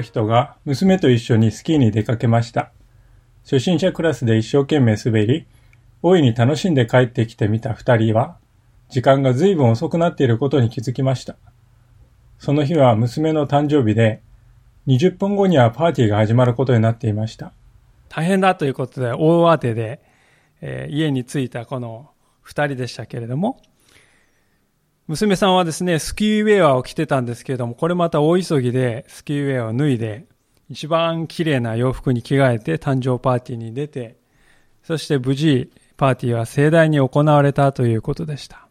る人が娘と一緒にスキーに出かけました。初心者クラスで一生懸命滑り、大いに楽しんで帰ってきてみた二人は、時間が随分遅くなっていることに気づきました。その日は娘の誕生日で、20分後にはパーティーが始まることになっていました。大変だということで大慌てで、えー、家に着いたこの二人でしたけれども、娘さんはですね、スキーウェアを着てたんですけれども、これまた大急ぎでスキーウェアを脱いで、一番綺麗な洋服に着替えて誕生パーティーに出て、そして無事パーティーは盛大に行われたということでした。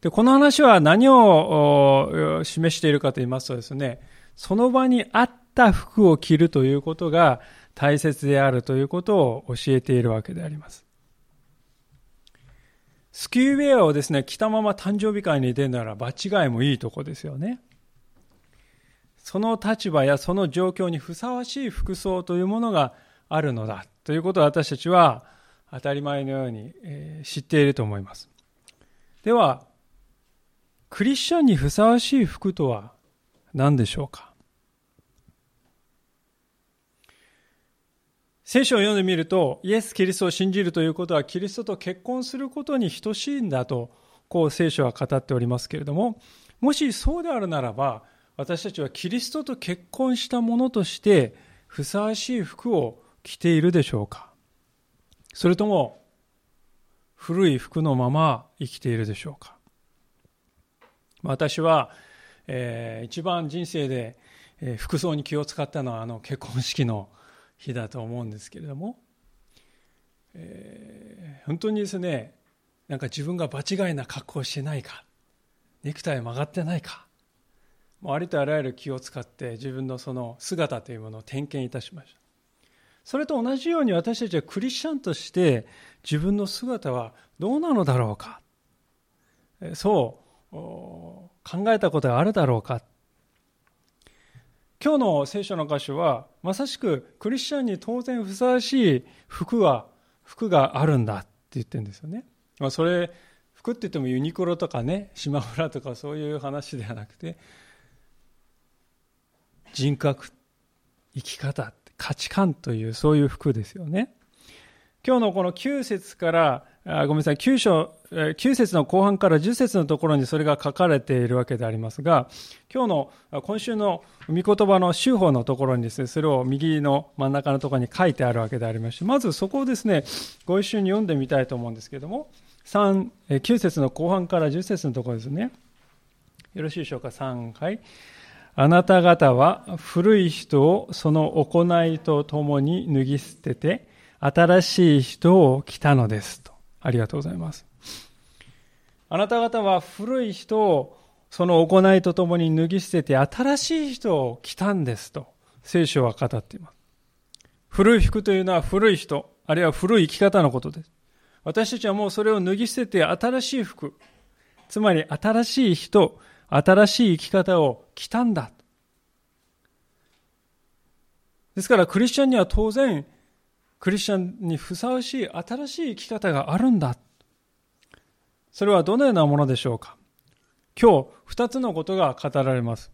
で、この話は何を示しているかと言いますとですね、その場にあった服を着るということが大切であるということを教えているわけであります。スキーウェアをですね、着たまま誕生日会に出るなら場違いもいいとこですよね。その立場やその状況にふさわしい服装というものがあるのだということを私たちは当たり前のように知っていると思います。では、クリスチャンにふさわしい服とは何でしょうか？聖書を読んでみると、イエス・キリストを信じるということは、キリストと結婚することに等しいんだと、こう聖書は語っておりますけれども、もしそうであるならば、私たちはキリストと結婚したものとして、ふさわしい服を着ているでしょうか。それとも、古い服のまま生きているでしょうか。私は、えー、一番人生で、えー、服装に気を使ったのはあの結婚式の日だと思うんですけれども、えー、本当にですねなんか自分が場違いな格好をしてないかネクタイ曲がってないかもうありとあらゆる気を使って自分のその姿というものを点検いたしました。それと同じように私たちはクリスチャンとして自分の姿はどうなのだろうか。そう考えたことがあるだろうか。今日の聖書の箇所は、まさしくクリスチャンに当然ふさわしい服は、服があるんだって言ってるんですよね。まあ、それ、服って言ってもユニクロとかね、島村とかそういう話ではなくて、人格、生き方、価値観というそういう服ですよね。今日のこの9節からあごめんなさい、9章、9節の後半から10節のところにそれが書かれているわけでありますが、今日の、今週の御言葉の修法のところにですね、それを右の真ん中のところに書いてあるわけでありまして、まずそこをですね、ご一緒に読んでみたいと思うんですけども、3、9節の後半から10節のところですね。よろしいでしょうか、3、はい。あなた方は古い人をその行いとともに脱ぎ捨てて、新しい人を着たのですと。ありがとうございます。あなた方は古い人をその行いとともに脱ぎ捨てて新しい人を着たんですと聖書は語っています。古い服というのは古い人、あるいは古い生き方のことです。私たちはもうそれを脱ぎ捨てて新しい服、つまり新しい人、新しい生き方を着たんだ。ですからクリスチャンには当然クリスチャンにふさわしい新しい生き方があるんだ。それはどのようなものでしょうか？今日、二つのことが語られます。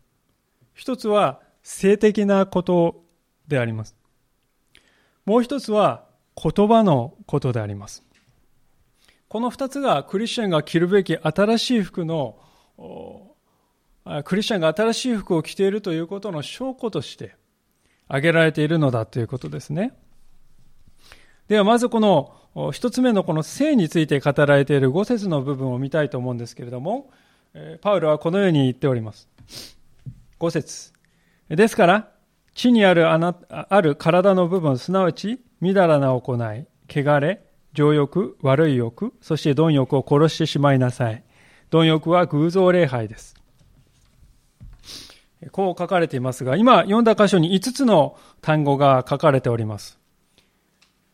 一つは性的なことであります。もう一つは言葉のことであります。この二つがクリスチャンが着るべき新しい服の、クリスチャンが新しい服を着ているということの証拠として挙げられているのだということですね。ではまずこの一つ目のこの性について語られている五節の部分を見たいと思うんですけれども、パウロはこのように言っております。五節ですから、地にあるあなある体の部分、すなわち、みだらな行い、汚れ、情欲、悪い欲、そして貪欲を殺してしまいなさい。貪欲は偶像礼拝です。こう書かれていますが、今読んだ箇所に5つの単語が書かれております。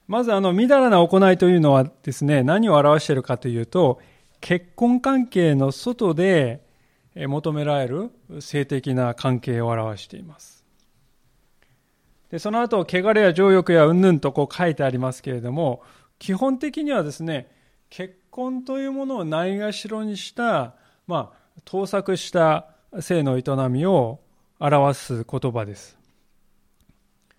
まずあの、みだらな行いというのはですね、何を表しているかというと、結婚関係の外で求められる性的な関係を表しています。でその後、汚れや情欲やうんぬんとこう書いてありますけれども、基本的にはですね、結婚というものをないがしろにした、まあ、盗作した性の営みを表す言葉です。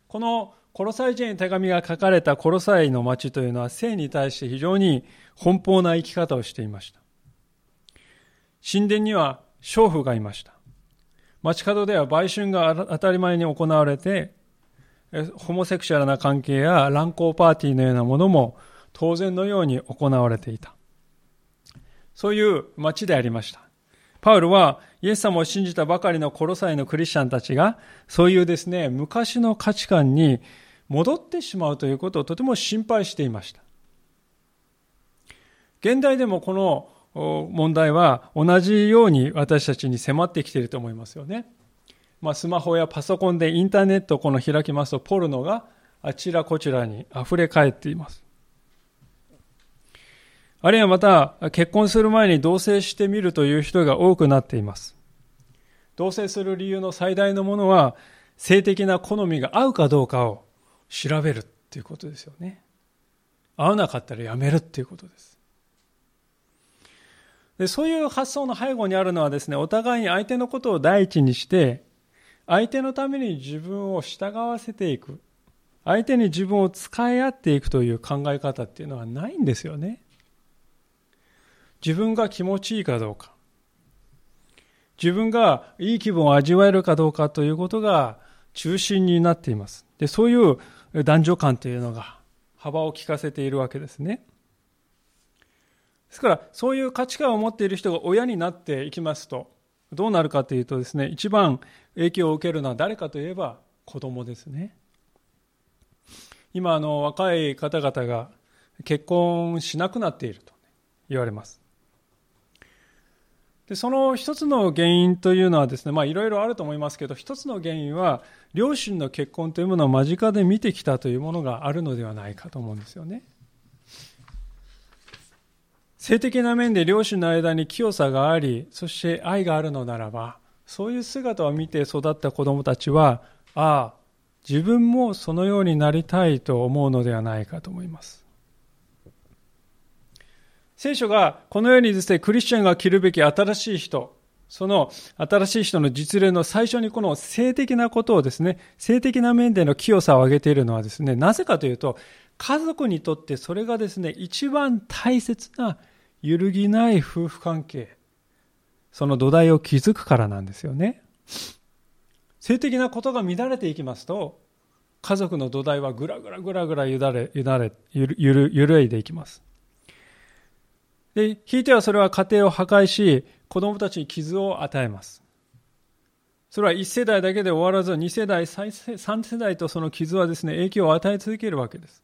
このコロサイ人に手紙が書かれたコロサイの町というのは性に対して非常に奔放な生き方をしていました。神殿には娼婦がいました。街角では売春が当たり前に行われて、ホモセクシャルな関係や乱交パーティーのようなものも当然のように行われていた。そういう街でありました。パウルはイエス様を信じたばかりのコロサイのクリスチャンたちがそういうですね、昔の価値観に戻ってしまうということをとても心配していました。現代でもこの問題は同じように私たちに迫ってきていると思いますよね。まあ、スマホやパソコンでインターネットをこの開きますとポルノがあちらこちらに溢れ返っています。あるいはまた結婚する前に同棲してみるという人が多くなっています。同棲する理由の最大のものは性的な好みが合うかどうかを調べるっていうことですよね。合わなかったらやめるっていうことです。でそういう発想の背後にあるのはですね、お互いに相手のことを第一にして、相手のために自分を従わせていく。相手に自分を使い合っていくという考え方っていうのはないんですよね。自分が気持ちいいかどうか。自分がいい気分を味わえるかどうかということが中心になっています。で、そういう男女間というのが幅を利かせているわけですね。ですから、そういう価値観を持っている人が親になっていきますと、どうなるかというとですね、一番影響を受けるのは誰かといえば子供ですね。今、あの、若い方々が結婚しなくなっていると言われます。でその一つの原因というのはですね、まあいろいろあると思いますけど、一つの原因は、両親の結婚というものを間近で見てきたというものがあるのではないかと思うんですよね。性的な面で両親の間に清さがあり、そして愛があるのならば、そういう姿を見て育った子供たちは、ああ、自分もそのようになりたいと思うのではないかと思います。聖書がこのようにですね、クリスチャンが着るべき新しい人、その新しい人の実例の最初にこの性的なことをですね、性的な面での清さを挙げているのはですね、なぜかというと、家族にとってそれがですね、一番大切な揺るぎない夫婦関係、その土台を築くからなんですよね。性的なことが乱れていきますと、家族の土台はぐらぐらぐらぐらゆだれ、ゆだれ、ゆる、ゆる、揺るいでいきます。で、ひいてはそれは家庭を破壊し、子供たちに傷を与えます。それは1世代だけで終わらず、2世代、3世代とその傷はですね、影響を与え続けるわけです。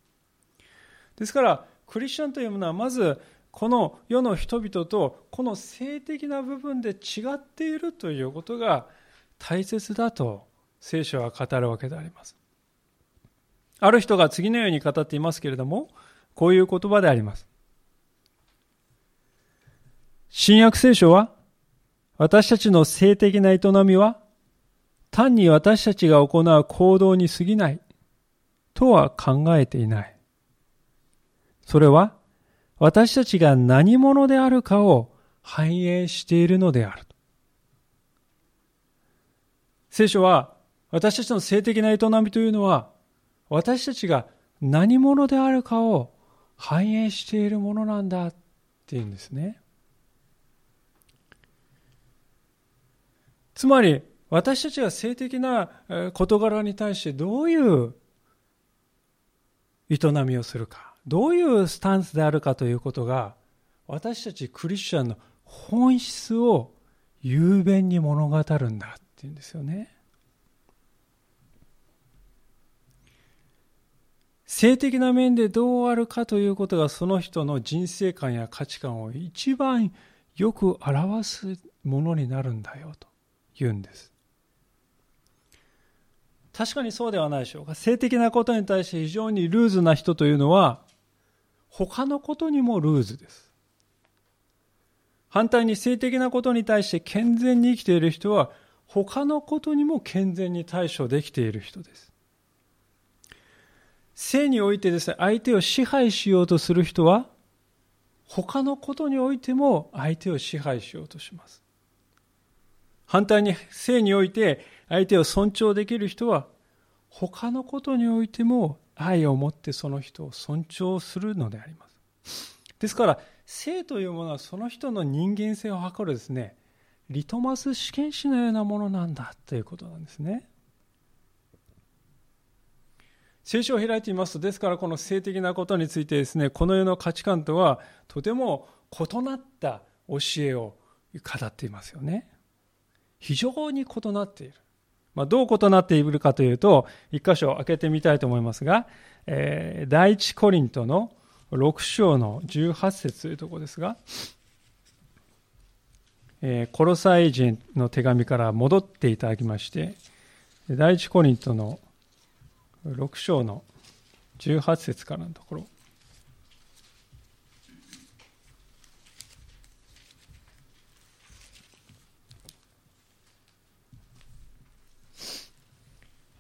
ですから、クリスチャンというものは、まず、この世の人々と、この性的な部分で違っているということが大切だと、聖書は語るわけであります。ある人が次のように語っていますけれども、こういう言葉であります。新約聖書は、私たちの性的な営みは、単に私たちが行う行動に過ぎない、とは考えていない。それは、私たちが何者であるかを反映しているのである。聖書は、私たちの性的な営みというのは、私たちが何者であるかを反映しているものなんだっていうんですね。つまり、私たちが性的な事柄に対してどういう営みをするか、どういうスタンスであるかということが、私たちクリスチャンの本質を雄弁に物語るんだっていうんですよね。性的な面でどうあるかということがその人の人生観や価値観を一番よく表すものになるんだよと。言うんです。確かにそうではないでしょうか。性的なことに対して非常にルーズな人というのは、他のことにもルーズです。反対に性的なことに対して健全に生きている人は、他のことにも健全に対処できている人です。性においてですね、相手を支配しようとする人は、他のことにおいても相手を支配しようとします。反対に性において相手を尊重できる人は他のことにおいても愛を持ってその人を尊重するのであります。ですから、性というものはその人の人間性を測るですね、リトマス試験紙のようなものなんだということなんですね。聖書を開いてみますと、ですからこの性的なことについてですね、この世の価値観とはとても異なった教えを語っていますよね。非常に異なっている。まあ、どう異なっているかというと、一箇所開けてみたいと思いますが、えー、第一コリントの6章の18節というところですが、えー、コロサイ人の手紙から戻っていただきまして、第一コリントの6章の18節からのところ、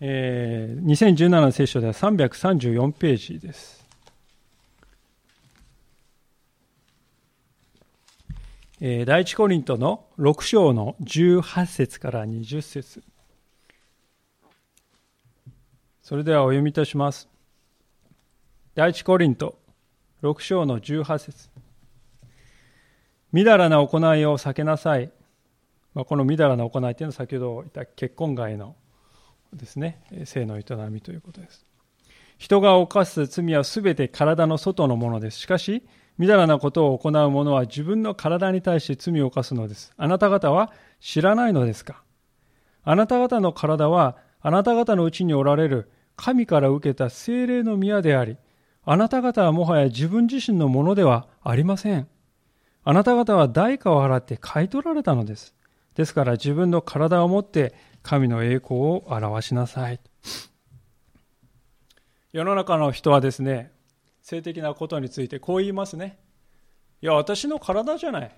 えー、2017の聖書では334ページです。えー、第一コリントの6章の18節から20節それではお読みいたします。第一コリント6章の18節みだらな行いを避けなさい。まあ、このみだらな行いというのは先ほど言った結婚外のですね、性の営みということです。人が犯す罪はすべて体の外のものです。しかし、みだらなことを行う者は自分の体に対して罪を犯すのです。あなた方は知らないのですか？あなた方の体はあなた方のうちにおられる神から受けた精霊の宮であり、あなた方はもはや自分自身のものではありません。あなた方は代価を払って買い取られたのです。ですから自分の体を持って神の栄光を表しなさい。世の中の人はですね、性的なことについてこう言いますね。いや、私の体じゃない。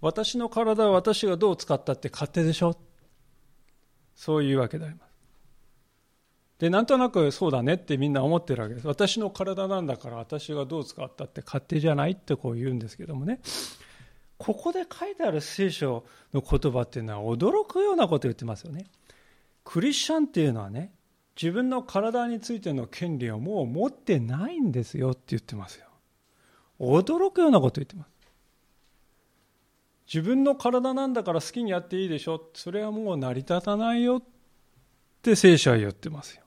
私の体は私がどう使ったって勝手でしょ。そういうわけであります。で、なんとなくそうだねってみんな思ってるわけです。私の体なんだから私がどう使ったって勝手じゃないってこう言うんですけどもね。ここで書いてある聖書の言葉っていうのは驚くようなこと言ってますよね。クリスチャンっていうのはね、自分の体についての権利をもう持ってないんですよって言ってますよ。驚くようなこと言ってます。自分の体なんだから好きにやっていいでしょ。それはもう成り立たないよって聖書は言ってますよ。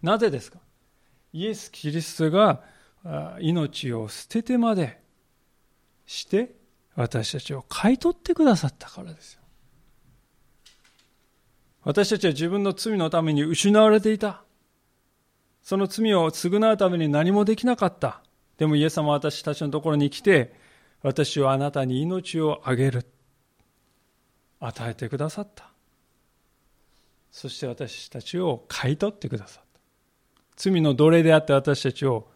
なぜですか？イエス・キリストが命を捨ててまでして私たちを買い取ってくださったからですよ。私たちは自分の罪のために失われていた。その罪を償うために何もできなかった。でもイエス様は私たちのところに来て、私はあなたに命をあげる。与えてくださった。そして私たちを買い取ってくださった。罪の奴隷であって私たちを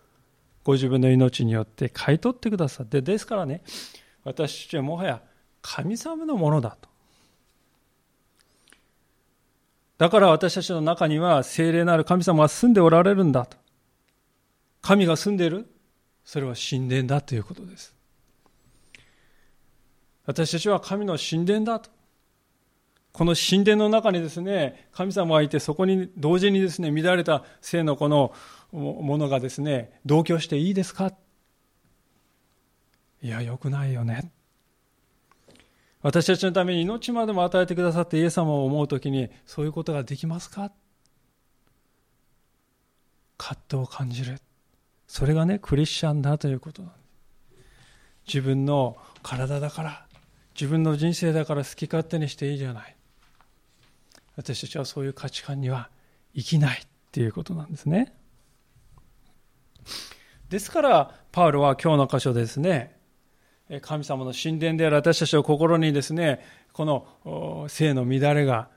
ご自分の命によって買い取ってくださって、ですからね、私たちはもはや神様のものだと。だから私たちの中には聖霊なる神様が住んでおられるんだと。神が住んでいるそれは神殿だということです。私たちは神の神殿だと。この神殿の中にですね、神様がいて、そこに同時にですね、乱れた性のこのものがですね、同居していいですか？いや、よくないよね。私たちのために命までも与えてくださってイエス様を思うときにそういうことができますか？葛藤を感じる。それがねクリスチャンだということなんで自分の体だから自分の人生だから好き勝手にしていいじゃない。私たちはそういう価値観には生きないっていうことなんですね。ですからパウロは今日の箇所ですね神様の神殿である私たちの心にですね、この性の乱れが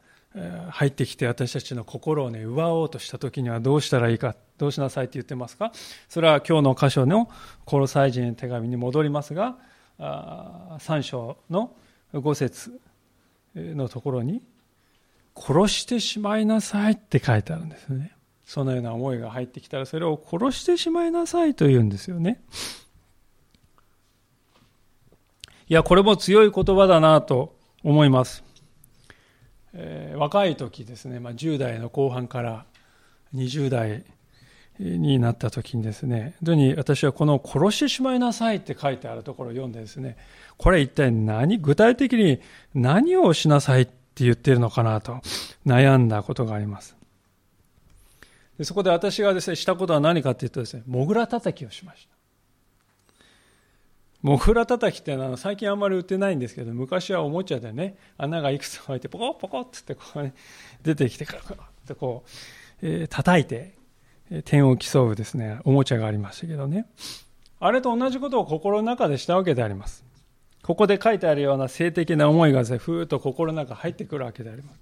入ってきて私たちの心をね、奪おうとした時にはどうしたらいいか、どうしなさいって言ってますか？それは今日の箇所のコロサイ人の手紙に戻りますが、3章の5節のところに、殺してしまいなさいって書いてあるんですね。そのような思いが入ってきたらそれを殺してしまいなさいと言うんですよね。いや、これも強い言葉だなと思います。えー、若い時ですね、まあ、10代の後半から20代になった時にですね、本当に私はこの殺してしまいなさいって書いてあるところを読んでですね、これ一体何、具体的に何をしなさいって言ってるのかなと悩んだことがあります。でそこで私がですね、したことは何かっていうとですね、モグラ叩きをしました。モグラ叩きってのは最近あんまり売ってないんですけど、昔はおもちゃでね、穴がいくつも開いて、ポコポコってこう、ね、出てきてから、ってこう、えー、叩いて、点を競うですね、おもちゃがありましたけどね。あれと同じことを心の中でしたわけであります。ここで書いてあるような性的な思いがで、ふーっと心の中入ってくるわけであります。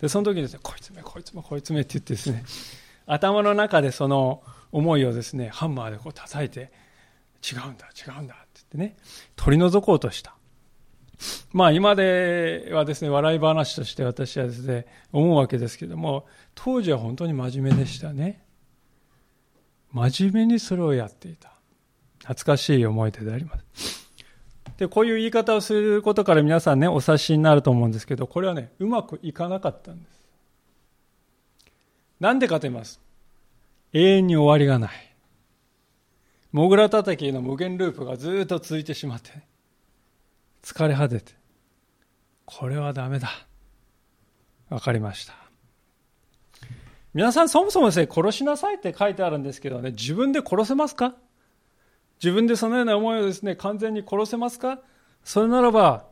で、その時にですね、こいつめ、こいつめ、こいつめって言ってですね、頭の中でその思いをですね、ハンマーでこう叩いて、違うんだ、違うんだって言ってね、取り除こうとした。まあ今ではですね、笑い話として私はですね、思うわけですけども、当時は本当に真面目でしたね。真面目にそれをやっていた。懐かしい思い出であります。で、こういう言い方をすることから皆さんね、お察しになると思うんですけど、これはね、うまくいかなかったんです。なんでかと言います。永遠に終わりがない。モグラ叩きの無限ループがずっと続いてしまって、疲れ果てて、これはダメだ。わかりました。皆さんそもそもですね、殺しなさいって書いてあるんですけどね、自分で殺せますか？自分でそのような思いをですね、完全に殺せますか？それならば、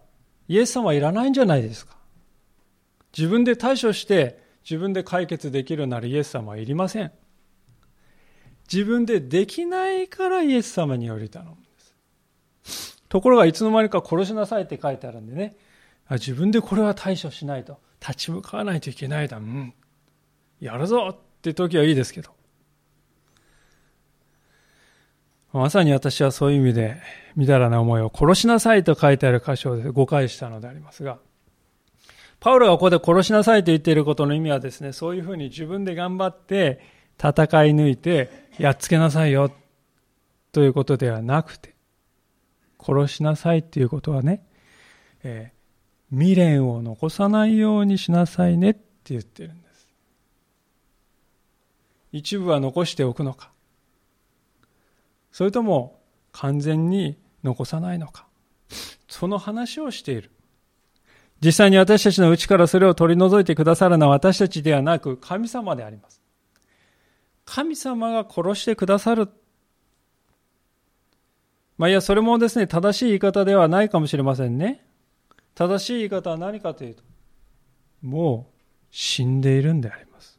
イエス様はいらないんじゃないですか？自分で対処して、自分で解決できるならイエス様はいりません。自分でできないからイエス様により頼むんです。ところがいつの間にか殺しなさいって書いてあるんでね、自分でこれは対処しないと、立ち向かわないといけないだ。うん。やるぞって時はいいですけど。まさに私はそういう意味で、みだらな思いを殺しなさいと書いてある箇所で誤解したのでありますが、パウロがここで殺しなさいと言っていることの意味はですね、そういうふうに自分で頑張って戦い抜いてやっつけなさいよ。ということではなくて、殺しなさいっていうことはね、えー、未練を残さないようにしなさいねって言ってるんです。一部は残しておくのか。それとも完全に残さないのか。その話をしている。実際に私たちの内からそれを取り除いてくださるのは私たちではなく神様であります。神様が殺してくださるまあいや、それもですね、正しい言い方ではないかもしれませんね。正しい言い方は何かというと、もう死んでいるんであります。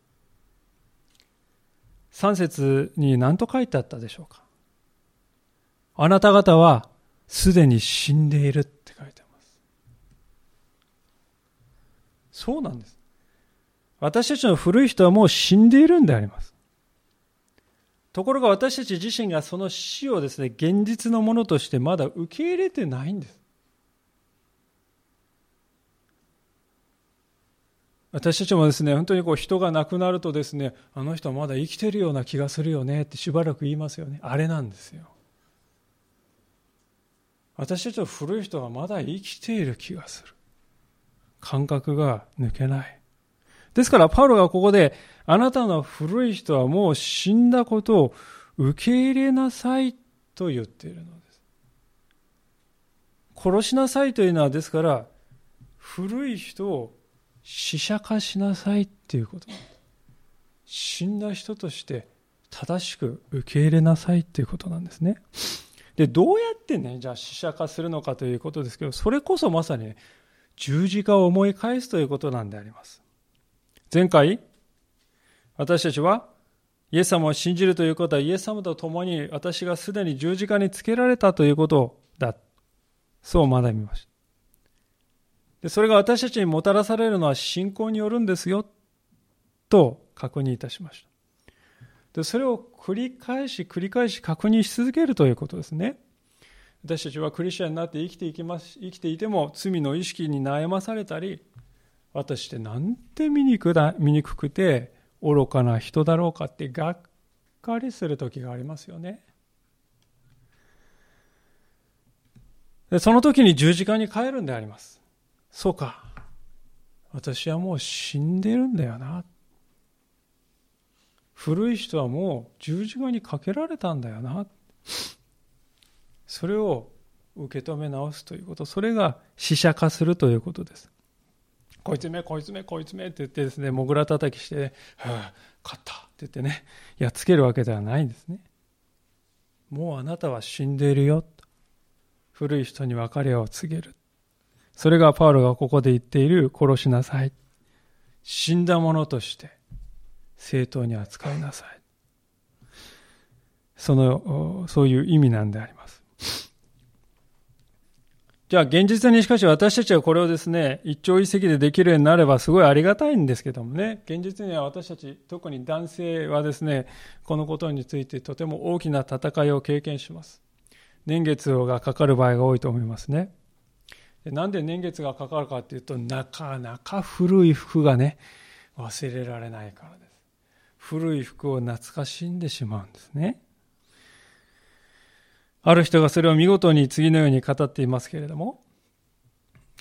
3節に何と書いてあったでしょうかあなた方はすでに死んでいるって書いてあります。そうなんです。私たちの古い人はもう死んでいるんであります。ところが私たち自身がその死をですね、現実のものとしてまだ受け入れてないんです。私たちもですね、本当にこう人が亡くなるとですね、あの人はまだ生きてるような気がするよねってしばらく言いますよね。あれなんですよ。私たちの古い人はまだ生きている気がする。感覚が抜けない。ですから、パウロがここで、あなたの古い人はもう死んだことを受け入れなさいと言っているのです。殺しなさいというのは、ですから、古い人を死者化しなさいっていうこと。死んだ人として正しく受け入れなさいっていうことなんですね。でどうやってねじゃあ死者化するのかということですけどそれこそまさに、ね、十字架を思い返すということなんであります。前回私たちはイエス様を信じるということはイエス様と共に私がすでに十字架につけられたということだ。そう学びました。でそれが私たちにもたらされるのは信仰によるんですよ。と確認いたしました。でそれを繰り返し繰り返し確認し続けるということですね。私たちはクリスチャンになって生きていきます生きていても罪の意識に悩まされたり私ってなんて醜だ醜くて愚かな人だろうかってがっかりする時がありますよねでその時に十字架に帰るんでありますそうか。私はもう死んでるんだよな。古い人はもう十字架にかけられたんだよな。それを受け止め直すということ、それが死者化するということです。こいつめ、こいつめ、こいつめって言ってですね、もぐら叩きして、はあ、勝ったって言ってね、やっつけるわけではないんですね。もうあなたは死んでいるよ。古い人に別れを告げる。それがパウロがここで言っている殺しなさい。死んだ者として正当に扱いなさい。その、そういう意味なんであります。じゃあ現実にしかし私たちはこれをですね、一朝一夕でできるようになればすごいありがたいんですけどもね、現実には私たち、特に男性はですね、このことについてとても大きな戦いを経験します。年月がかかる場合が多いと思いますね。でなんで年月がかかるかっていうとなかなか古い服がね忘れられないからです古い服を懐かしんでしまうんですねある人がそれを見事に次のように語っていますけれども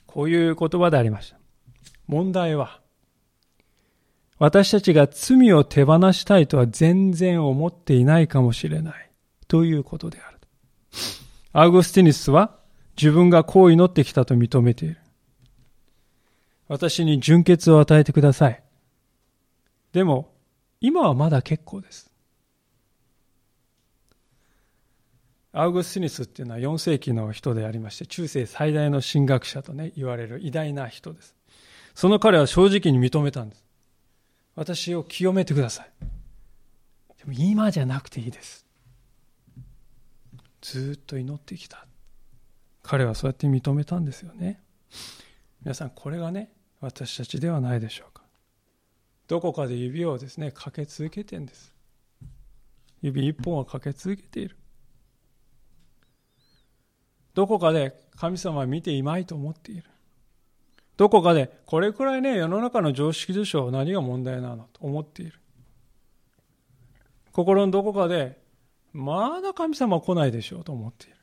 こういう言葉でありました問題は私たちが罪を手放したいとは全然思っていないかもしれないということであるアウグスティニスは自分がこう祈ってきたと認めている。私に純潔を与えてください。でも、今はまだ結構です。アウグスティニスっていうのは4世紀の人でありまして、中世最大の神学者とね、言われる偉大な人です。その彼は正直に認めたんです。私を清めてください。でも今じゃなくていいです。ずっと祈ってきた。彼はそうやって認めたんですよね皆さんこれがね私たちではないでしょうかどこかで指をですねかけ続けてんです指一本をかけ続けているどこかで神様は見ていまいと思っている。どこかでこれくらいね世の中の常識でしょう何が問題なのと思っている。心のどこかでまだ神様は来ないでしょうと思っている。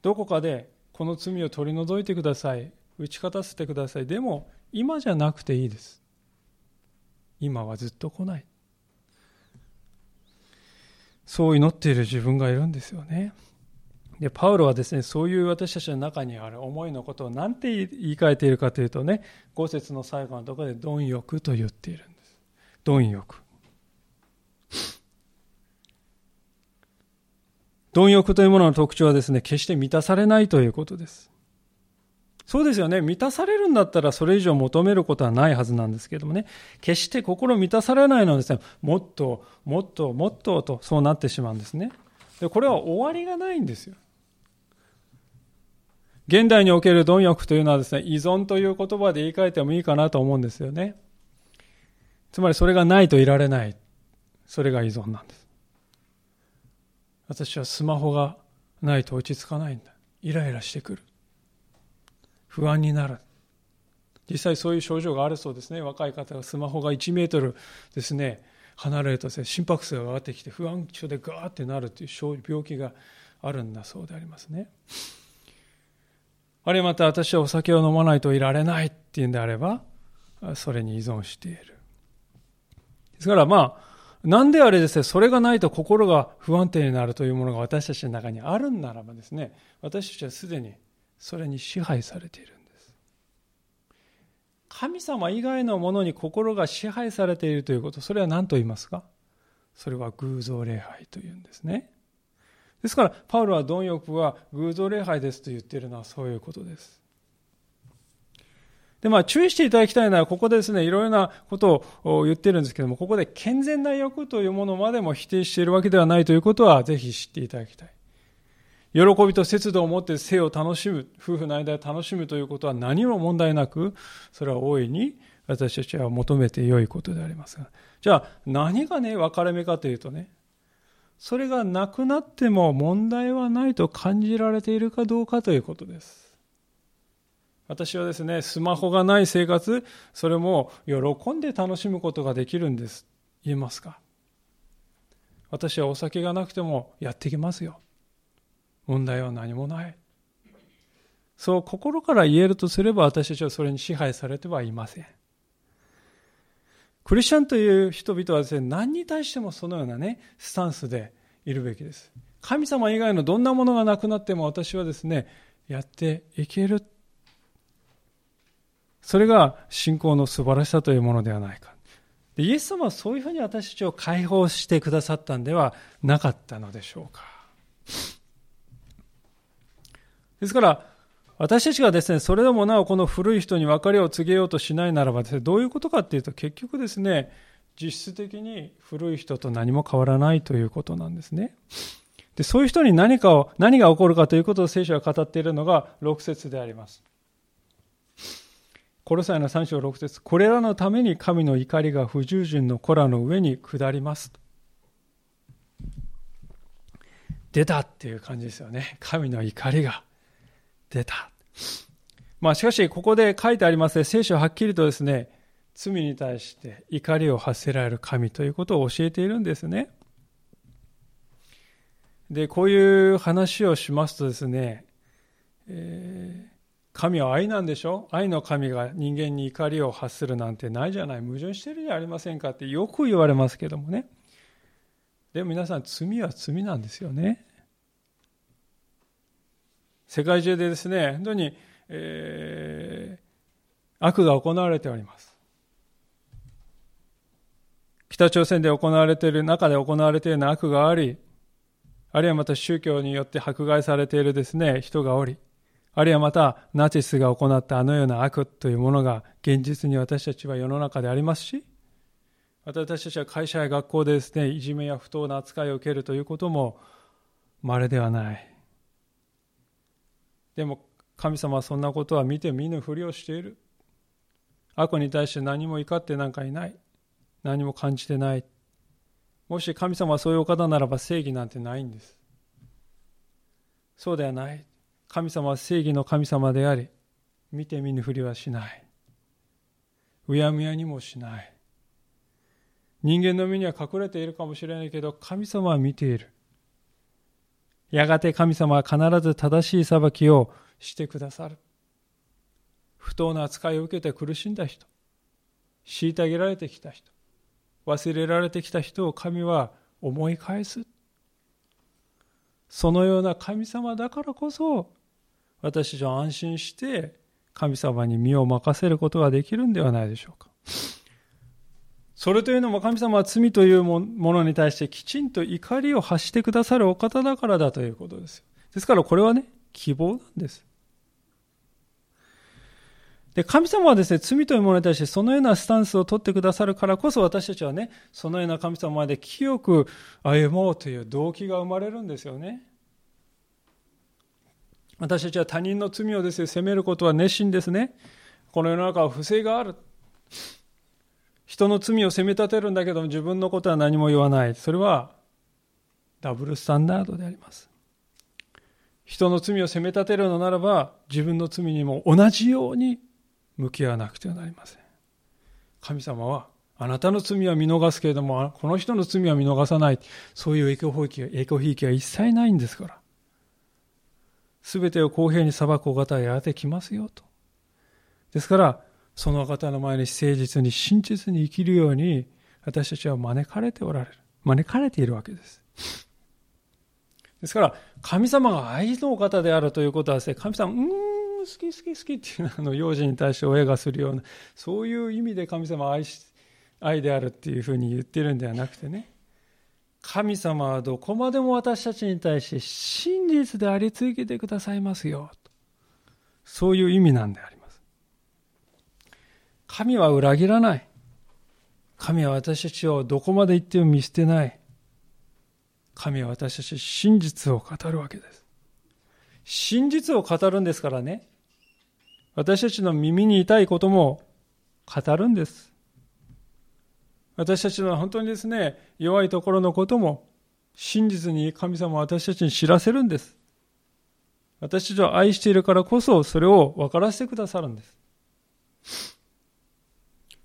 どこかでこの罪を取り除いてください。打ち勝たせてください。でも今じゃなくていいです。今はずっと来ない。そう祈っている自分がいるんですよね。でパウロはですねそういう私たちの中にある思いのことを何て言い換えているかというとね五節の最後のところで貪欲と言っているんです貪欲貪欲というものの特徴はですね、決して満たされないということです。そうですよね。満たされるんだったらそれ以上求めることはないはずなんですけどもね。決して心満たされないのはですね、もっと、もっと、もっととそうなってしまうんですね。で、これは終わりがないんですよ。現代における貪欲というのはですね、依存という言葉で言い換えてもいいかなと思うんですよね。つまりそれがないといられない。それが依存なんです。私はスマホがないと落ち着かないんだ。イライラしてくる。不安になる。実際そういう症状があるそうですね。若い方がスマホが1メートルですね、離れると心拍数が上がってきて不安症でガーってなるという病気があるんだそうでありますね。あるいはまた私はお酒を飲まないといられないっていうんであれば、それに依存している。ですからまあ、なんであれですね、それがないと心が不安定になるというものが私たちの中にあるんならばですね、私たちはすでにそれに支配されているんです。神様以外のものに心が支配されているということ、それは何と言いますか？それは偶像礼拝というんですね。ですから、パウロは貪欲は偶像礼拝ですと言っているのはそういうことです。で、まあ、注意していただきたいのは、ここでですね、いろいろなことを言ってるんですけども、ここで健全な欲というものまでも否定しているわけではないということは、ぜひ知っていただきたい。喜びと節度を持って性を楽しむ、夫婦の間で楽しむということは何も問題なく、それは大いに私たちは求めて良いことでありますが。じゃあ、何がね、分かれ目かというとね、それがなくなっても問題はないと感じられているかどうかということです。私はですね、スマホがない生活、それも喜んで楽しむことができるんです。言えますか？私はお酒がなくてもやっていけますよ。問題は何もない。そう心から言えるとすれば私たちはそれに支配されてはいません。クリスチャンという人々はですね、何に対してもそのようなね、スタンスでいるべきです。神様以外のどんなものがなくなっても私はですね、やっていける。それが信仰の素晴らしさというものではないか。でイエス様はそういうふうに私たちを解放してくださったんではなかったのでしょうか。ですから、私たちがですね、それでもなおこの古い人に別れを告げようとしないならばですね、どういうことかっていうと結局ですね、実質的に古い人と何も変わらないということなんですね。で、そういう人に何かを、何が起こるかということを聖書が語っているのが6節であります。コロサイの3章6節これらのために神の怒りが不従順の子らの上に下ります。出たっていう感じですよね。神の怒りが出た。まあしかし、ここで書いてありますね、聖書ははっきりとですね、罪に対して怒りを発せられる神ということを教えているんですね。で、こういう話をしますとですね、えー、神は愛なんでしょ？愛の神が人間に怒りを発するなんてないじゃない矛盾してるじゃありませんかってよく言われますけどもね。でも皆さん罪は罪なんですよね。世界中でですね、本当に、えー、悪が行われております。北朝鮮で行われている、中で行われているような悪があり、あるいはまた宗教によって迫害されているですね、人がおり、あるいはまたナチスが行ったあのような悪というものが現実に私たちは世の中でありますし、私たちは会社や学校でですね、いじめや不当な扱いを受けるということも稀ではない。でも神様はそんなことは見て見ぬふりをしている。悪に対して何も怒ってなんかいない。何も感じてない。もし神様はそういうお方ならば正義なんてないんです。そうではない。神様は正義の神様であり、見て見ぬふりはしない。うやむやにもしない。人間の目には隠れているかもしれないけど、神様は見ている。やがて神様は必ず正しい裁きをしてくださる。不当な扱いを受けて苦しんだ人、虐げられてきた人、忘れられてきた人を神は思い返す。そのような神様だからこそ、私たちは安心して神様に身を任せることができるんではないでしょうか。それというのも神様は罪というものに対してきちんと怒りを発してくださるお方だからだということです。ですからこれはね、希望なんです。で、神様はですね、罪というものに対してそのようなスタンスを取ってくださるからこそ私たちはね、そのような神様まで清く歩もうという動機が生まれるんですよね。私たちは他人の罪をですね、責めることは熱心ですね。この世の中は不正がある。人の罪を責め立てるんだけども自分のことは何も言わない。それはダブルスタンダードであります。人の罪を責め立てるのならば自分の罪にも同じように向き合わなくてはなりません。神様はあなたの罪は見逃すけれども、この人の罪は見逃さない。そういうエコひいきは一切ないんですから。すべてを公平に裁くお方はやがて来ますよと。ですから、その方の前に誠実に真実に生きるように私たちは招かれておられる。招かれているわけです。ですから、神様が愛のお方であるということはですね、神様、うーん、好き好き好きっていうあの幼児に対して親がするような、そういう意味で神様は愛し、愛であるっていうふうに言ってるんではなくてね、神様はどこまでも私たちに対して真実であり続けてくださいますよ。そういう意味なんであります。神は裏切らない。神は私たちをどこまで行っても見捨てない。神は私たち真実を語るわけです。真実を語るんですからね。私たちの耳に痛いことも語るんです。私たちの本当にですね、弱いところのことも真実に神様は私たちに知らせるんです。私たちを愛しているからこそそれを分からせてくださるんです。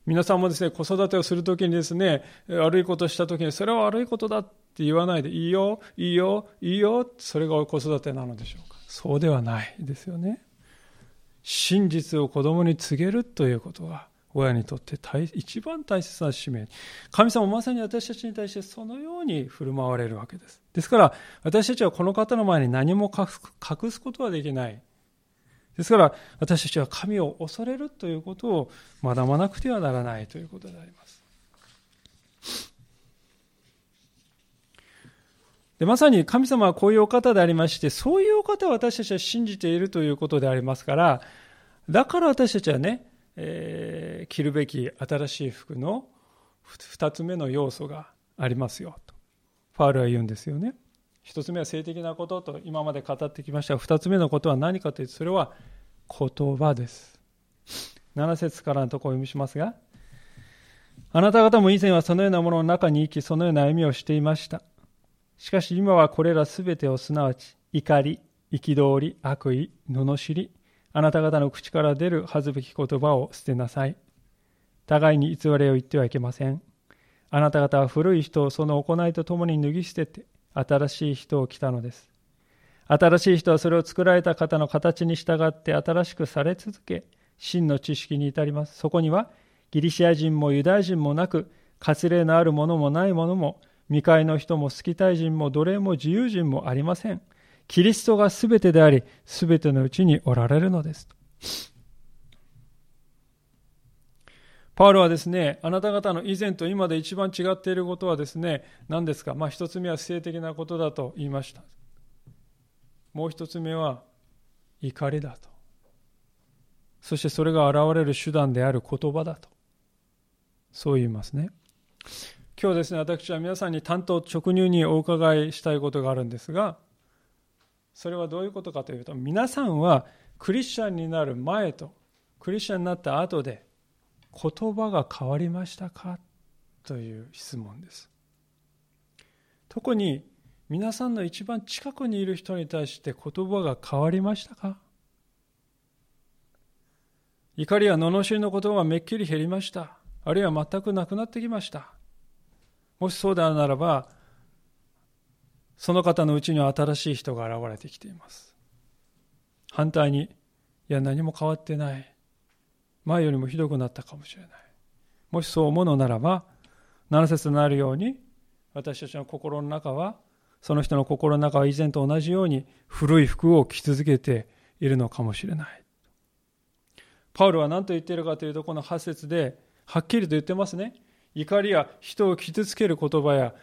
皆さんもですね、子育てをするときにですね、悪いことしたときに、それは悪いことだって言わないで、いいよ、いいよ、いいよ、それが子育てなのでしょうか。そうではないですよね。真実を子供に告げるということが親にとって一番大切な使命。神様まさに私たちに対してそのように振る舞われるわけです。ですから私たちはこの方の前に何も隠すことはできない。ですから私たちは神を恐れるということを学ばなくてはならないということであります。でまさに神様はこういうお方でありまして、そういうお方を私たちは信じているということでありますから、だから私たちはね、えー、着るべき新しい服の二つ目の要素がありますよと。ファールは言うんですよね。一つ目は性的なことと今まで語ってきましたが、二つ目のことは何かというと、それは言葉です。7節からのところを読みしますが、あなた方も以前はそのようなものの中に生き、そのような歩みをしていました。しかし今はこれらすべてをすなわち、怒り、憤り、悪意、罵り、あなた方の口から出る恥ずべき言葉を捨てなさい。互いに偽りを言ってはいけません。あなた方は古い人をその行いとともに脱ぎ捨てて、新しい人を着たのです。新しい人はそれを作られた方の形に従って新しくされ続け、真の知識に至ります。そこには、ギリシア人もユダヤ人もなく、割礼のあるものもないものも、未開の人もスキタイ人も奴隷も自由人もありません。キリストが全てであり、全てのうちにおられるのです。パウロはですね、あなた方の以前と今で一番違っていることはですね、何ですか？まあ一つ目は性的なことだと言いました。もう一つ目は怒りだと。そしてそれが現れる手段である言葉だと。そう言いますね。今日ですね、私は皆さんに担当直入にお伺いしたいことがあるんですが、それはどういうことかというと、皆さんはクリスチャンになる前とクリスチャンになった後で言葉が変わりましたか？という質問です。特に皆さんの一番近くにいる人に対して言葉が変わりましたか？怒りや罵りの言葉がめっきり減りました。あるいは全くなくなってきました。もしそうであるならば、その方のうちには新しい人が現れてきています。反対に、いや何も変わってない。前よりもひどくなったかもしれない。もしそう思うのならば、7節になるように、私たちの心の中は、その人の心の中は以前と同じように古い服を着続けているのかもしれない。パウロは何と言っているかというと、この8節ではっきりと言ってますね。怒りや人を傷つける言葉や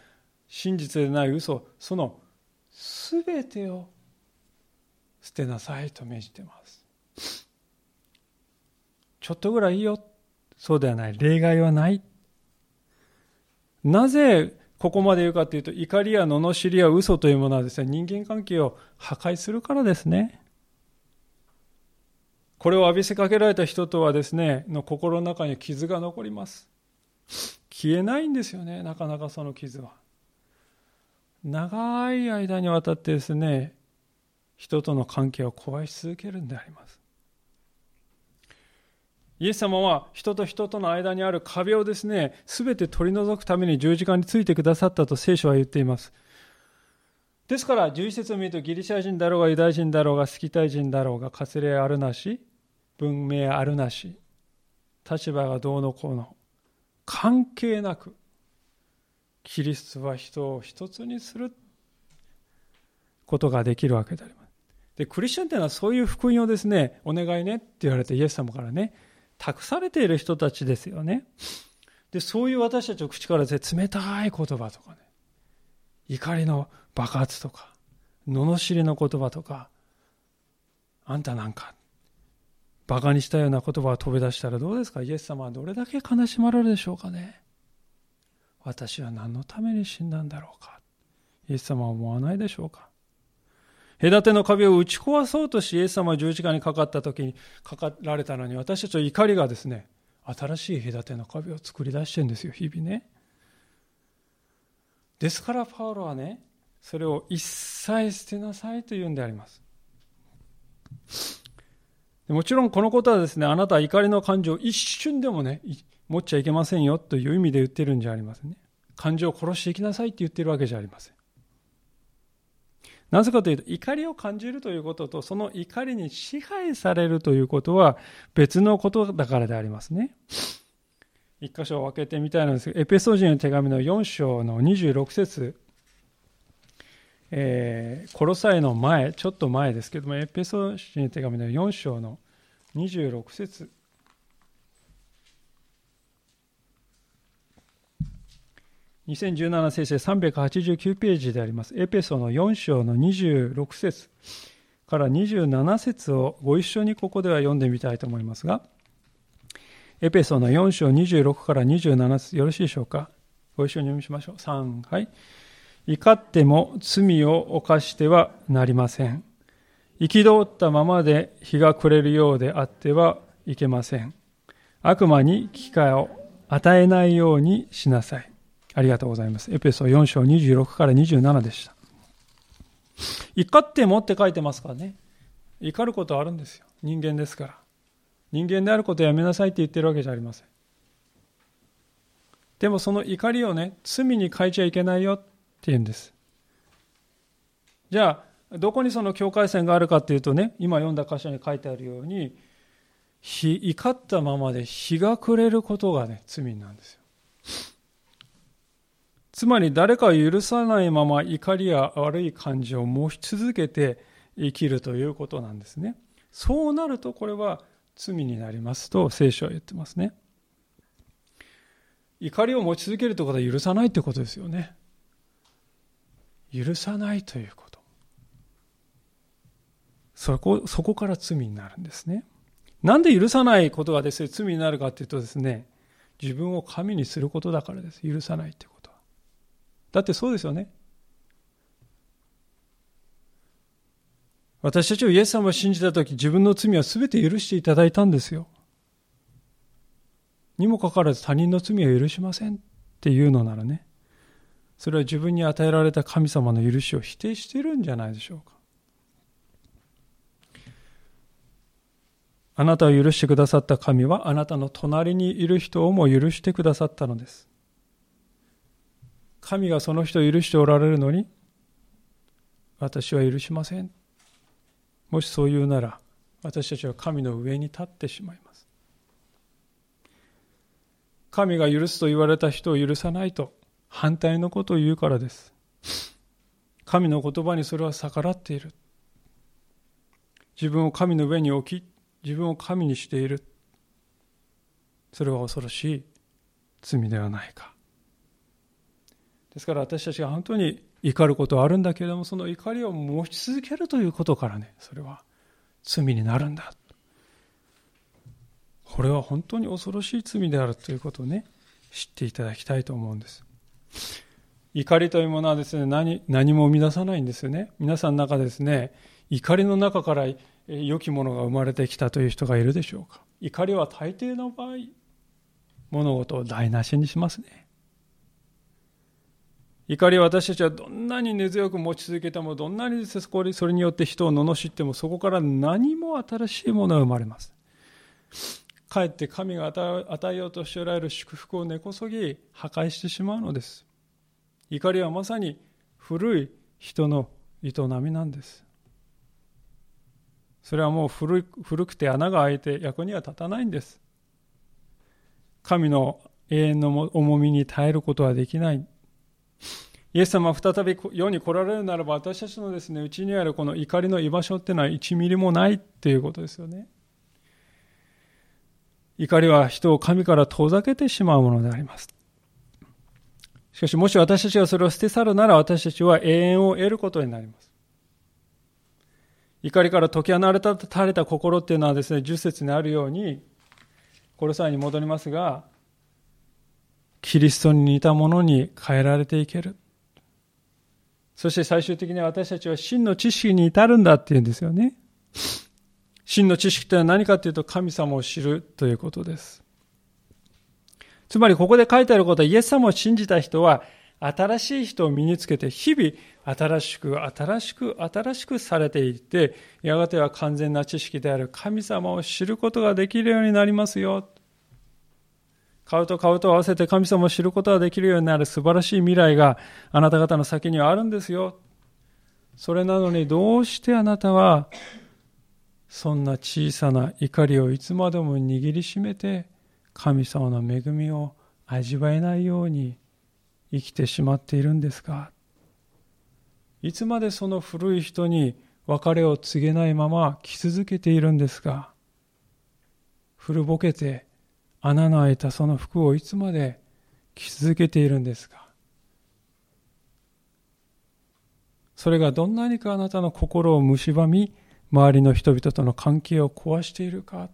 真実でない嘘その全てを捨てなさいと命じていますちょっとぐらいいいよ。そうではない。例外はない。なぜここまで言うかというと怒りや罵りや嘘というものはですね人間関係を破壊するからですね。これを浴びせかけられた人とはですねの心の中に傷が残ります。消えないんですよねなかなかその傷は。長い間にわたってですね人との関係を壊し続けるんであります。イエス様は人と人との間にある壁をですね全て取り除くために十字架についてくださったと聖書は言っていますですから11節を見るとギリシャ人だろうがユダヤ人だろうがスキタイ人だろうが割礼あるなし文明あるなし立場がどうのこうの関係なくキリストは人を一つにすることができるわけであります。で、クリスチャンというのはそういう福音をですね、お願いねって言われてイエス様からね、託されている人たちですよね。で、そういう私たちの口からですね、冷たい言葉とかね、怒りの爆発とか、罵りの言葉とか、あんたなんか、馬鹿にしたような言葉が飛び出したらどうですか？イエス様はどれだけ悲しまれるでしょうかね？私は何のために死んだんだろうか？イエス様は思わないでしょうか？隔ての壁を打ち壊そうとしイエス様は十字架にかかった時にかかられたのに私たちは怒りがですね新しい隔ての壁を作り出してるんですよ日々ねですからパウロはねそれを一切捨てなさいと言うんでありますもちろんこのことはですね、あなたは怒りの感情を一瞬でもね、持っちゃいけませんよという意味で言ってるんじゃありませんね。感情を殺していきなさいって言ってるわけじゃありません。なぜかというと、怒りを感じるということと、その怒りに支配されるということは別のことだからでありますね。一箇所を分けてみたいなんですが、エペソ人の手紙の4章の26節えー、コロサイの前、ちょっと前ですけども、エペソ人の手紙の4章の26節2017聖書389ページであります。エペソの4章の26節から27節をご一緒にここでは読んでみたいと思いますが、エペソの4章26から27節よろしいでしょうか？ご一緒に読みしましょう。3、はい。怒っても罪を犯してはなりません。憤ったままで日が暮れるようであってはいけません。悪魔に機会を与えないようにしなさい。ありがとうございます。エペソ4章26から27でした。怒ってもって書いてますからね。怒ることあるんですよ。人間ですから。人間であることをやめなさいって言ってるわけじゃありません。でもその怒りをね、罪に変えちゃいけないよって言うんです。じゃあ、どこにその境界線があるかっていうとね、今読んだ箇所に書いてあるように、怒ったままで日が暮れることがね、罪なんですよ。つまり誰かを許さないまま怒りや悪い感情を持ち続けて生きるということなんですね。そうなるとこれは罪になりますと聖書は言ってますね。怒りを持ち続けるということは許さないということですよね。許さないということ。そこ、そこから罪になるんですね。なんで許さないことがですね、罪になるかというとですね、自分を神にすることだからです。許さないということ。だってそうですよね。私たちをイエス様を信じたとき、自分の罪は全て許していただいたんですよ。にもかかわらず他人の罪は許しませんっていうのならね、それは自分に与えられた神様の許しを否定しているんじゃないでしょうか。あなたを許してくださった神はあなたの隣にいる人をも許してくださったのです。神がその人を許しておられるのに、私は許しません。もしそう言うなら、私たちは神の上に立ってしまいます。神が許すと言われた人を許さないと反対のことを言うからです。神の言葉にそれは逆らっている。自分を神の上に置き、自分を神にしている。それは恐ろしい罪ではないか。ですから私たちが本当に怒ることはあるんだけれども、その怒りを持ち続けるということからね、それは罪になるんだ。これは本当に恐ろしい罪であるということをね、知っていただきたいと思うんです。怒りというものはですね、何何も生み出さないんですよね。皆さんの中でですね、怒りの中から良きものが生まれてきたという人がいるでしょうか。怒りは大抵の場合、物事を台無しにしますね。怒りは私たちはどんなに根強く持ち続けても、どんなにそれによって人を罵っても、そこから何も新しいものが生まれます。かえって神が与えようとしておられる祝福を根こそぎ破壊してしまうのです。怒りはまさに古い人の営みなんです。それはもう古くて穴が開いて役には立たないんです。神の永遠の重みに耐えることはできない。イエス様は再び世に来られるならば私たちのですね、うちにあるこの怒りの居場所っていうのは1ミリもないっていうことですよね。怒りは人を神から遠ざけてしまうものであります。しかしもし私たちがそれを捨て去るなら私たちは永遠を得ることになります。怒りから解き放たれた心っていうのはですね、10節にあるように、これさえに戻りますが、キリストに似たものに変えられていける。そして最終的に私たちは真の知識に至るんだっていうんですよね。真の知識というのは何かというと神様を知るということです。つまりここで書いてあることはイエス様を信じた人は新しい人を身につけて日々新しく新しく新しくされていってやがては完全な知識である神様を知ることができるようになりますよ。顔と顔と合わせて神様を知ることができるようになる素晴らしい未来があなた方の先にはあるんですよ。それなのにどうしてあなたはそんな小さな怒りをいつまでも握りしめて神様の恵みを味わえないように生きてしまっているんですか？いつまでその古い人に別れを告げないまま来続けているんですか？古ぼけて穴の開いたその服をいつまで着続けているんですか？それがどんなにかあなたの心を蝕み周りの人々との関係を壊しているか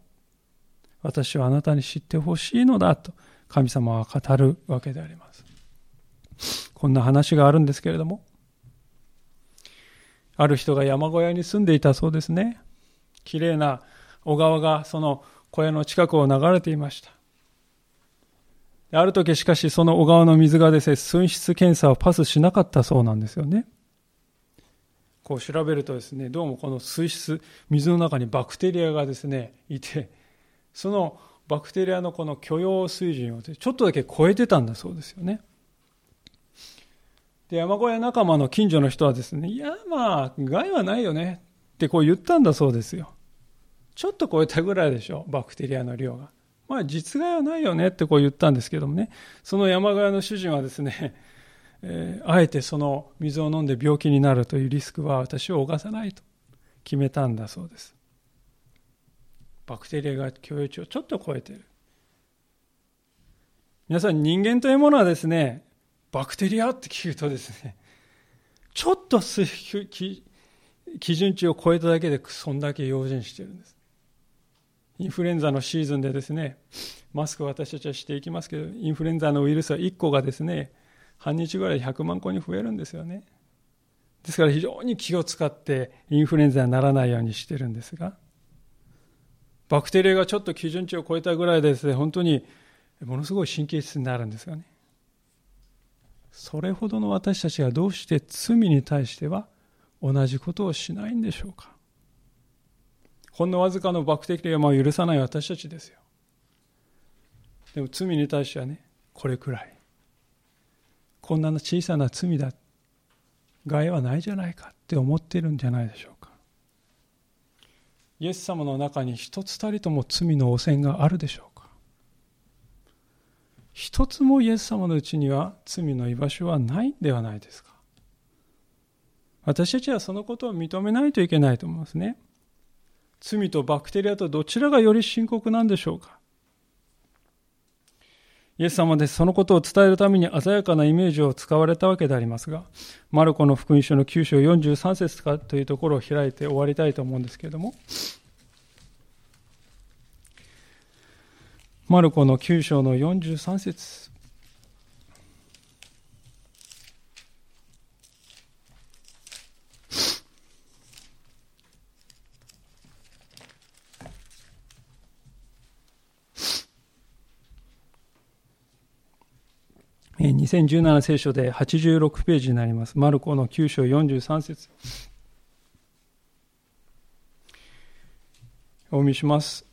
私はあなたに知ってほしいのだと神様は語るわけであります。こんな話があるんですけれどもある人が山小屋に住んでいたそうですね。綺麗な小川がその小屋の近くを流れていました。ある時しかしその小川の水がですね寸質検査をパスしなかったそうなんですよね。こう調べるとですねどうもこの水質水の中にバクテリアがですねいてそのバクテリアのこの許容水準をちょっとだけ超えてたんだそうですよね。で山小屋仲間の近所の人はですねいやまあ害はないよねってこう言ったんだそうですよ。ちょっと超えたぐらいでしょバクテリアの量が。まあ実害はないよねってこう言ったんですけどもねその山小屋の主人はですね えー、あえてその水を飲んで病気になるというリスクは私を犯さないと決めたんだそうです。バクテリアが許容値をちょっと超えてる。皆さん人間というものはですね、バクテリアって聞くとですね、ちょっと基準値を超えただけでそんだけ用心してるんです。インフルエンザのシーズンでですね、マスクを私たちはしていきますけど、インフルエンザのウイルスは1個がですね、半日ぐらいで100万個に増えるんですよね。ですから非常に気を使ってインフルエンザにならないようにしてるんですが、バクテリアがちょっと基準値を超えたぐらいでですね、本当にものすごい神経質になるんですよね。それほどの私たちがどうして罪に対しては同じことをしないんでしょうか。ほんのわずかのバクテリアも許さない私たちですよ。でも罪に対してはね、これくらい。こんな小さな罪だ。害はないじゃないかって思ってるんじゃないでしょうか。イエス様の中に一つたりとも罪の汚染があるでしょうか。一つもイエス様のうちには罪の居場所はないんではないですか。私たちはそのことを認めないといけないと思いますね。罪とバクテリアとどちらがより深刻なんでしょうか？イエス様でそのことを伝えるために鮮やかなイメージを使われたわけでありますが、マルコの福音書の9章43節かというところを開いて終わりたいと思うんですけれども、マルコの9章の43節2017聖書で86ページになります。マルコの9章43節お読みします。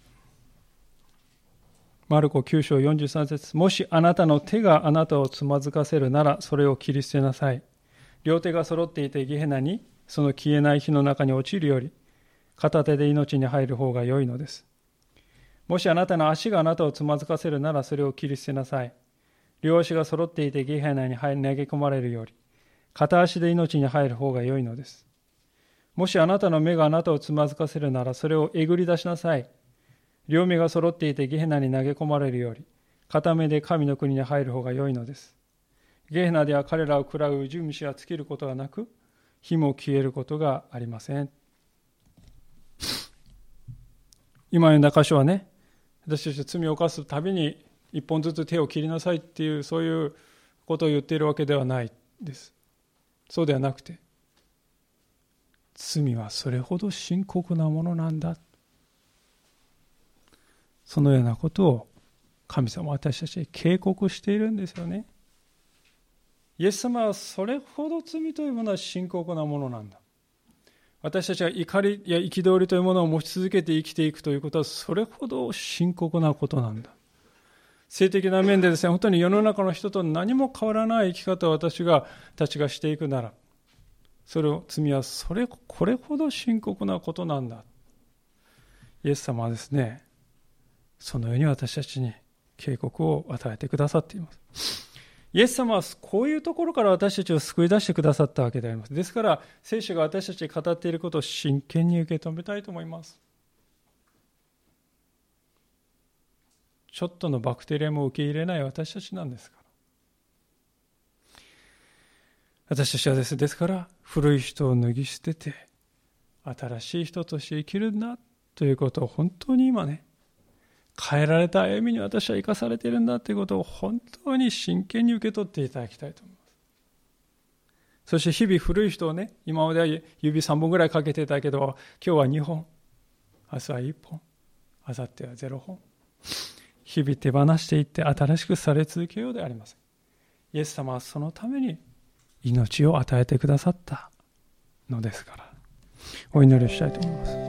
マルコ9章43節もしあなたの手があなたをつまずかせるなら、それを切り捨てなさい。両手が揃っていてゲヘナに、その消えない火の中に落ちるより、片手で命に入る方が良いのです。もしあなたの足があなたをつまずかせるなら、それを切り捨てなさい。両足が揃っていてゲヘナに投げ込まれるより、片足で命に入る方が良いのです。もしあなたの目があなたをつまずかせるなら、それをえぐり出しなさい。両目が揃っていてゲヘナに投げ込まれるより、片目で神の国に入る方が良いのです。ゲヘナでは彼らを食らうウジ虫は尽きることがなく、火も消えることがありません。今読んだ箇所はね、私たち罪を犯すたびに一本ずつ手を切りなさいっていうそういうことを言っているわけではないです。そうではなくて罪はそれほど深刻なものなんだ。そのようなことを神様私たちに警告しているんですよね。イエス様はそれほど罪というものは深刻なものなんだ。私たちが怒りや憤りというものを持ち続けて生きていくということはそれほど深刻なことなんだ。性的な面でですね、本当に世の中の人と何も変わらない生き方を私が、たちがしていくなら、それを罪はそれこれほど深刻なことなんだ。イエス様はですねそのように私たちに警告を与えてくださっています。イエス様はこういうところから私たちを救い出してくださったわけであります。ですから聖書が私たちに語っていることを真剣に受け止めたいと思います。ちょっとのバクテリアも受け入れない私たちなんですから私たちはですですから古い人を脱ぎ捨てて新しい人として生きるんだということを本当に今ね変えられた歩みに私は生かされているんだということを本当に真剣に受け取っていただきたいと思います。そして日々古い人をね、今までは指3本ぐらいかけてたけど、今日は2本、明日は1本、明後日は0本。日々手放していって新しくされ続けようではありません。イエス様はそのために命を与えてくださったのですから、お祈りをしたいと思います。